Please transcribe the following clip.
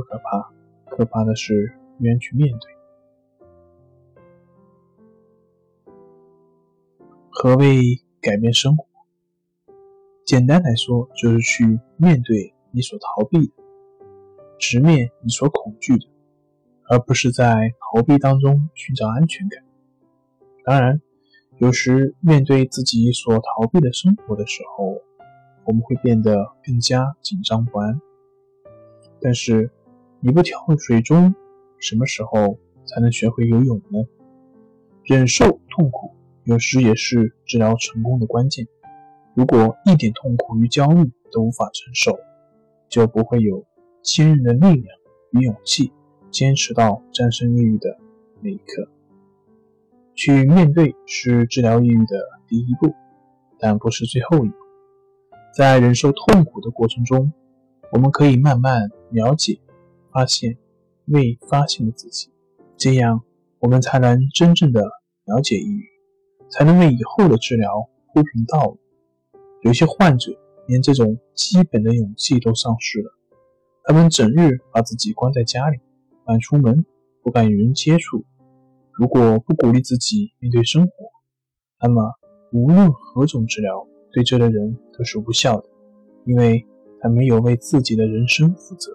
不可怕，可怕的是不愿去面对。何谓改变生活？简单来说，就是去面对你所逃避的，直面你所恐惧的，而不是在逃避当中寻找安全感。当然，有时面对自己所逃避的生活的时候，我们会变得更加紧张不安。但是，你不跳入水中，什么时候才能学会游泳呢？忍受痛苦，有时也是治疗成功的关键。如果一点痛苦与焦虑都无法承受，就不会有坚韧的力量与勇气，坚持到战胜抑郁的那一刻。去面对是治疗抑郁的第一步，但不是最后一步。在忍受痛苦的过程中，我们可以慢慢。了解、发现未发现的自己，这样我们才能真正的了解抑郁，才能为以后的治疗铺平道路。有些患者连这种基本的勇气都丧失了，他们整日把自己关在家里，不敢出门，不敢与人接触。如果不鼓励自己面对生活，那么无论何种治疗对这类人都是无效的，因为他没有为自己的人生负责。